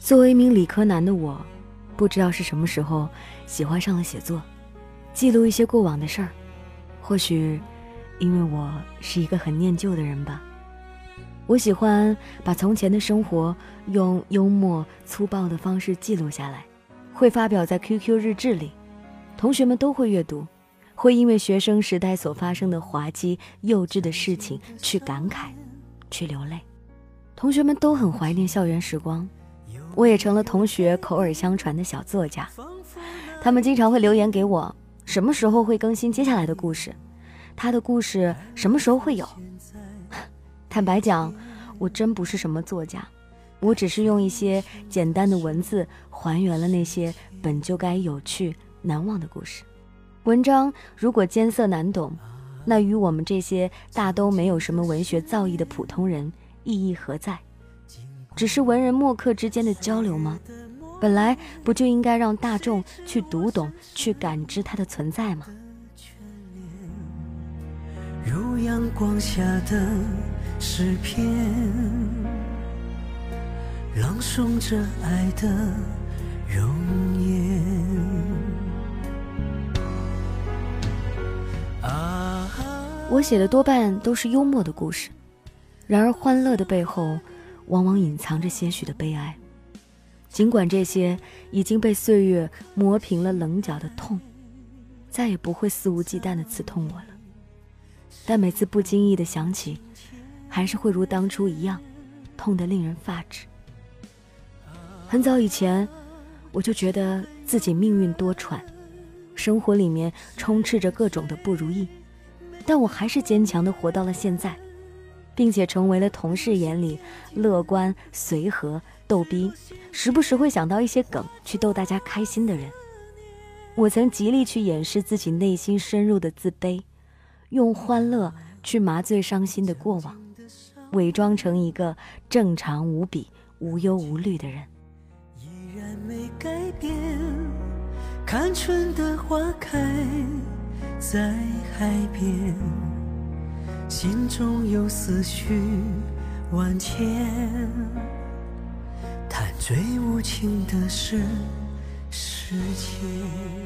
作为一名理科男的我，不知道是什么时候喜欢上了写作，记录一些过往的事儿。或许，因为我是一个很念旧的人吧。我喜欢把从前的生活用幽默粗暴的方式记录下来，会发表在 QQ 日志里，同学们都会阅读，会因为学生时代所发生的滑稽幼稚的事情去感慨，去流泪。同学们都很怀念校园时光。我也成了同学口耳相传的小作家，他们经常会留言给我，什么时候会更新接下来的故事？他的故事什么时候会有？坦白讲，我真不是什么作家，我只是用一些简单的文字还原了那些本就该有趣难忘的故事。文章如果艰涩难懂，那与我们这些大都没有什么文学造诣的普通人意义何在？只是文人墨客之间的交流吗？本来不就应该让大众去读懂、去感知它的存在吗？如阳光下的诗篇，朗诵着爱的容颜。我写的多半都是幽默的故事，然而欢乐的背后。往往隐藏着些许的悲哀，尽管这些已经被岁月磨平了棱角的痛，再也不会肆无忌惮地刺痛我了。但每次不经意地想起，还是会如当初一样，痛得令人发指。很早以前，我就觉得自己命运多舛，生活里面充斥着各种的不如意，但我还是坚强地活到了现在。并且成为了同事眼里乐观、随和、逗逼，时不时会想到一些梗去逗大家开心的人。我曾极力去掩饰自己内心深入的自卑，用欢乐去麻醉伤心的过往，伪装成一个正常无比、无忧无虑的人。依然没改变，看春的花开在海边。心中有思绪万千，但最无情的是时间。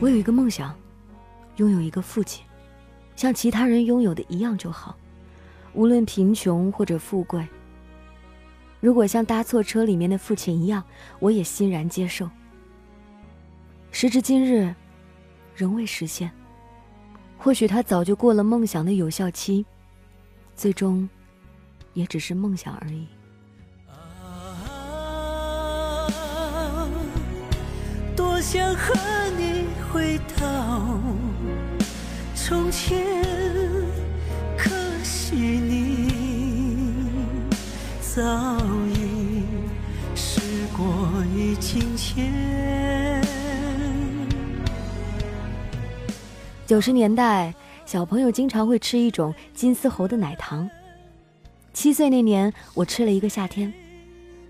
我有一个梦想，拥有一个父亲，像其他人拥有的一样就好，无论贫穷或者富贵。如果像搭错车里面的父亲一样，我也欣然接受。时至今日，仍未实现。或许他早就过了梦想的有效期。最终，也只是梦想而已。多想和你回到从前，可惜你早已时过境迁。九十年代。小朋友经常会吃一种金丝猴的奶糖。七岁那年，我吃了一个夏天，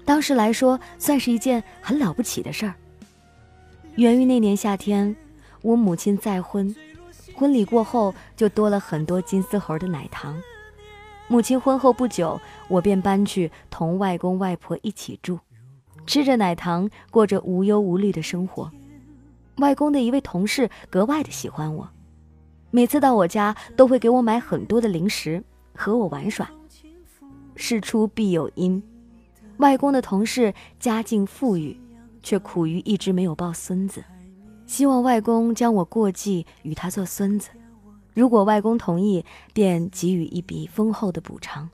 当时来说算是一件很了不起的事儿。源于那年夏天，我母亲再婚，婚礼过后就多了很多金丝猴的奶糖。母亲婚后不久，我便搬去同外公外婆一起住，吃着奶糖，过着无忧无虑的生活。外公的一位同事格外的喜欢我。每次到我家，都会给我买很多的零食，和我玩耍。事出必有因，外公的同事家境富裕，却苦于一直没有抱孙子，希望外公将我过继与他做孙子。如果外公同意，便给予一笔丰厚的补偿，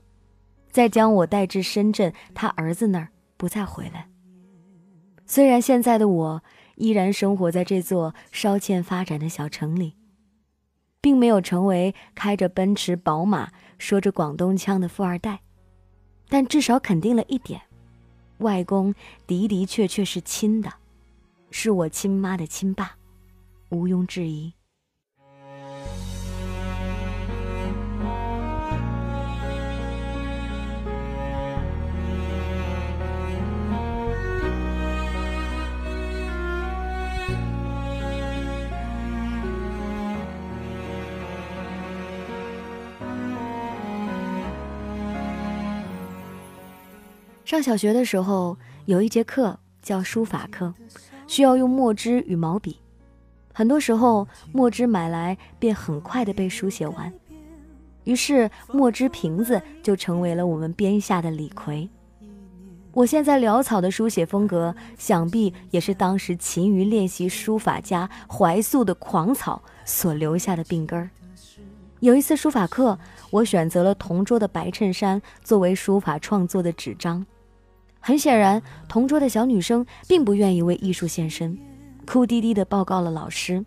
再将我带至深圳他儿子那儿，不再回来。虽然现在的我依然生活在这座稍欠发展的小城里。并没有成为开着奔驰、宝马、说着广东腔的富二代，但至少肯定了一点：外公的的确确是亲的，是我亲妈的亲爸，毋庸置疑。上小学的时候，有一节课叫书法课，需要用墨汁与毛笔。很多时候，墨汁买来便很快的被书写完，于是墨汁瓶子就成为了我们编下的李逵。我现在潦草的书写风格，想必也是当时勤于练习书法家怀素的狂草所留下的病根儿。有一次书法课，我选择了同桌的白衬衫作为书法创作的纸张。很显然，同桌的小女生并不愿意为艺术献身，哭滴滴地报告了老师。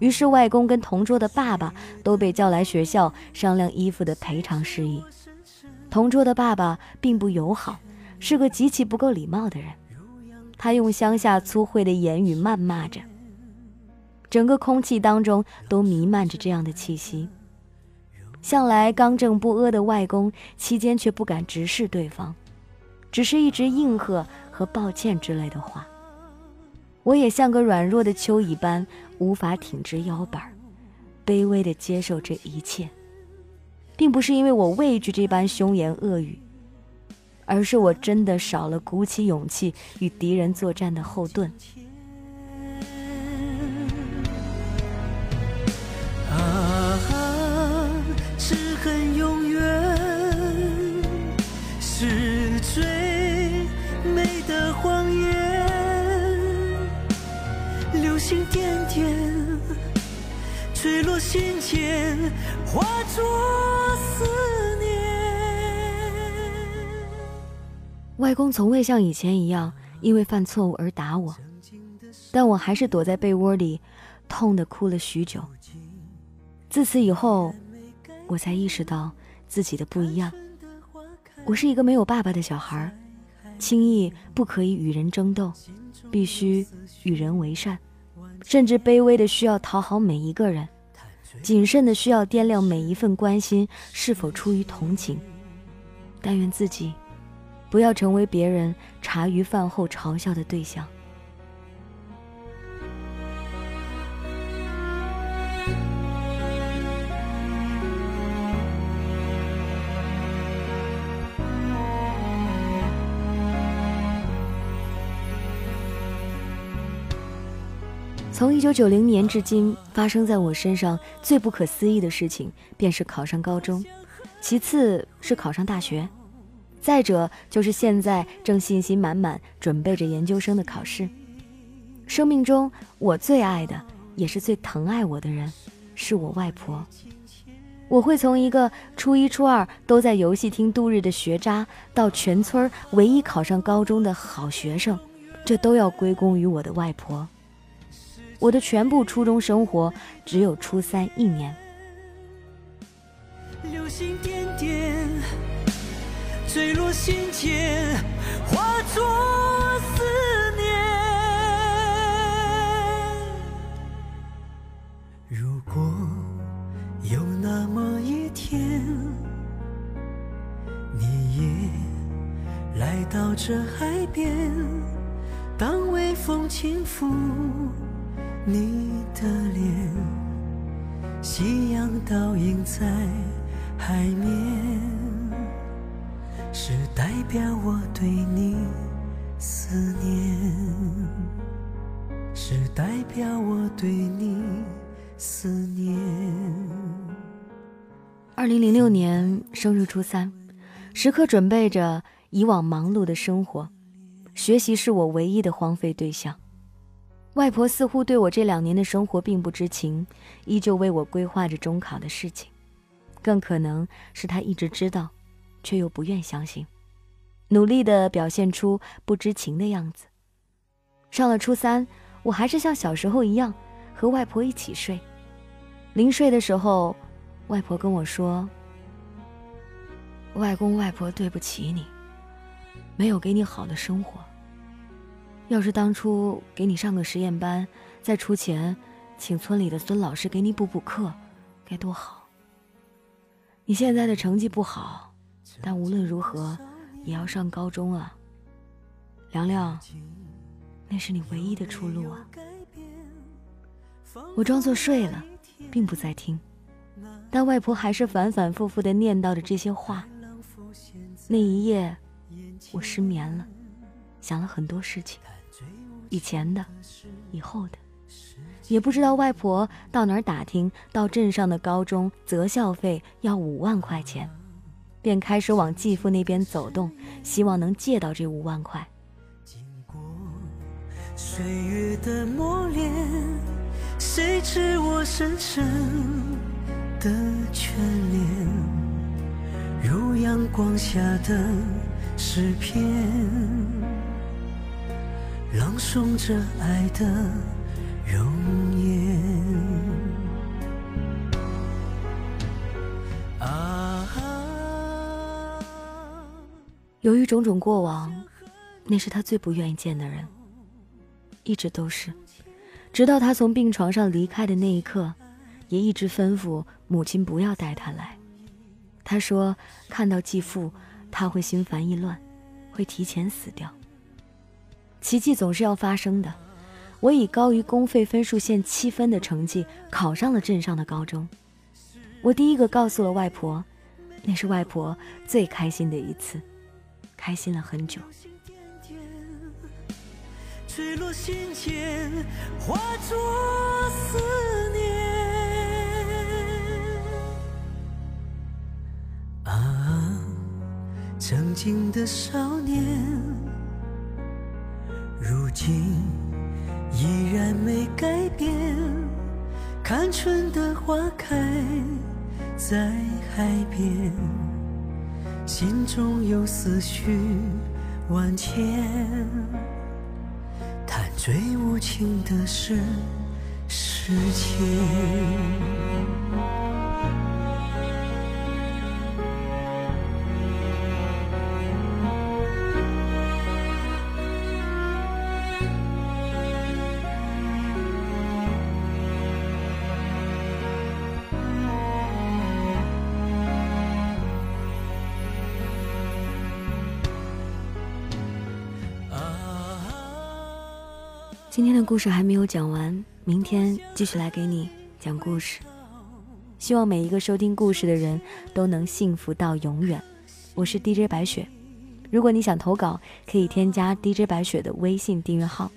于是，外公跟同桌的爸爸都被叫来学校商量衣服的赔偿事宜。同桌的爸爸并不友好。是个极其不够礼貌的人，他用乡下粗秽的言语谩骂着。整个空气当中都弥漫着这样的气息。向来刚正不阿的外公，期间却不敢直视对方，只是一直应和和抱歉之类的话。我也像个软弱的蚯蚓般，无法挺直腰板，卑微地接受这一切，并不是因为我畏惧这般凶言恶语。而是我真的少了鼓起勇气与敌人作战的后盾。天坠落心间，化作思。外公从未像以前一样因为犯错误而打我，但我还是躲在被窝里，痛得哭了许久。自此以后，我才意识到自己的不一样。我是一个没有爸爸的小孩，轻易不可以与人争斗，必须与人为善，甚至卑微的需要讨好每一个人，谨慎的需要掂量每一份关心是否出于同情。但愿自己。不要成为别人茶余饭后嘲笑的对象。从一九九零年至今，发生在我身上最不可思议的事情，便是考上高中，其次是考上大学。再者就是现在正信心满满准备着研究生的考试。生命中我最爱的，也是最疼爱我的人，是我外婆。我会从一个初一、初二都在游戏厅度日的学渣，到全村唯一考上高中的好学生，这都要归功于我的外婆。我的全部初中生活只有初三一年。流星点点。坠落心间，化作思念。如果有那么一天，你也来到这海边，当微风轻拂你的脸，夕阳倒映在海面。是代表我对你思念，是代表我对你思念。二零零六年生日初三，时刻准备着以往忙碌的生活，学习是我唯一的荒废对象。外婆似乎对我这两年的生活并不知情，依旧为我规划着中考的事情，更可能是她一直知道。却又不愿相信，努力的表现出不知情的样子。上了初三，我还是像小时候一样和外婆一起睡。临睡的时候，外婆跟我说：“外公外婆对不起你，没有给你好的生活。要是当初给你上个实验班，再出钱请村里的孙老师给你补补课，该多好。你现在的成绩不好。”但无论如何，也要上高中啊，凉凉，那是你唯一的出路啊！我装作睡了，并不在听，但外婆还是反反复复的念叨着这些话。那一夜，我失眠了，想了很多事情，以前的，以后的，也不知道外婆到哪儿打听到镇上的高中择校费要五万块钱，便开始往继父那边走动，希望能借到这五万块。经过岁月的磨练，谁知我深深的眷恋，如阳光下的诗篇，朗诵着爱的容颜。啊，由于种种过往，那是他最不愿意见的人。一直都是，直到他从病床上离开的那一刻，也一直吩咐母亲不要带他来。他说看到继父，他会心烦意乱，会提前死掉。奇迹总是要发生的，我以高于公费分数线七分的成绩考上了镇上的高中。我第一个告诉了外婆，那是外婆最开心的一次，开心了很久。坠落心间，化作思念。啊，曾经的少年，如今依然没改变。看春的花开在海边，心中有思绪万千。叹最无情的是时间。今天的故事还没有讲完，明天继续来给你讲故事。希望每一个收听故事的人都能幸福到永远。我是 DJ 白雪，如果你想投稿，可以添加 DJ 白雪的微信订阅号。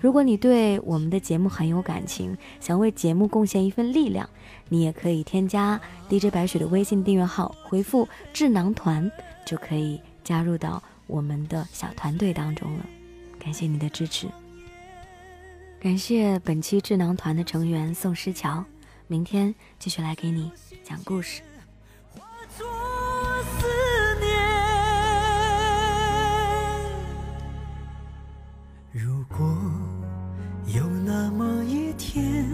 如果你对我们的节目很有感情，想为节目贡献一份力量，你也可以添加 DJ 白雪的微信订阅号，回复“智囊团”就可以加入到我们的小团队当中了。感谢你的支持。感谢本期智囊团的成员宋诗桥，明天继续来给你讲故事。如果有那么一天，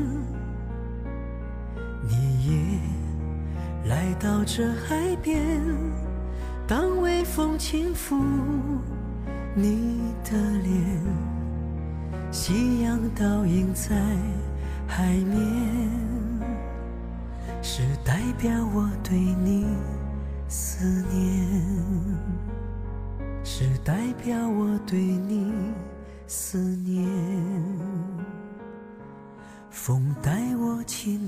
你也来到这海边，当微风轻拂你的脸。夕阳倒映在海面，是代表我对你思念，是代表我对你思念。风带我亲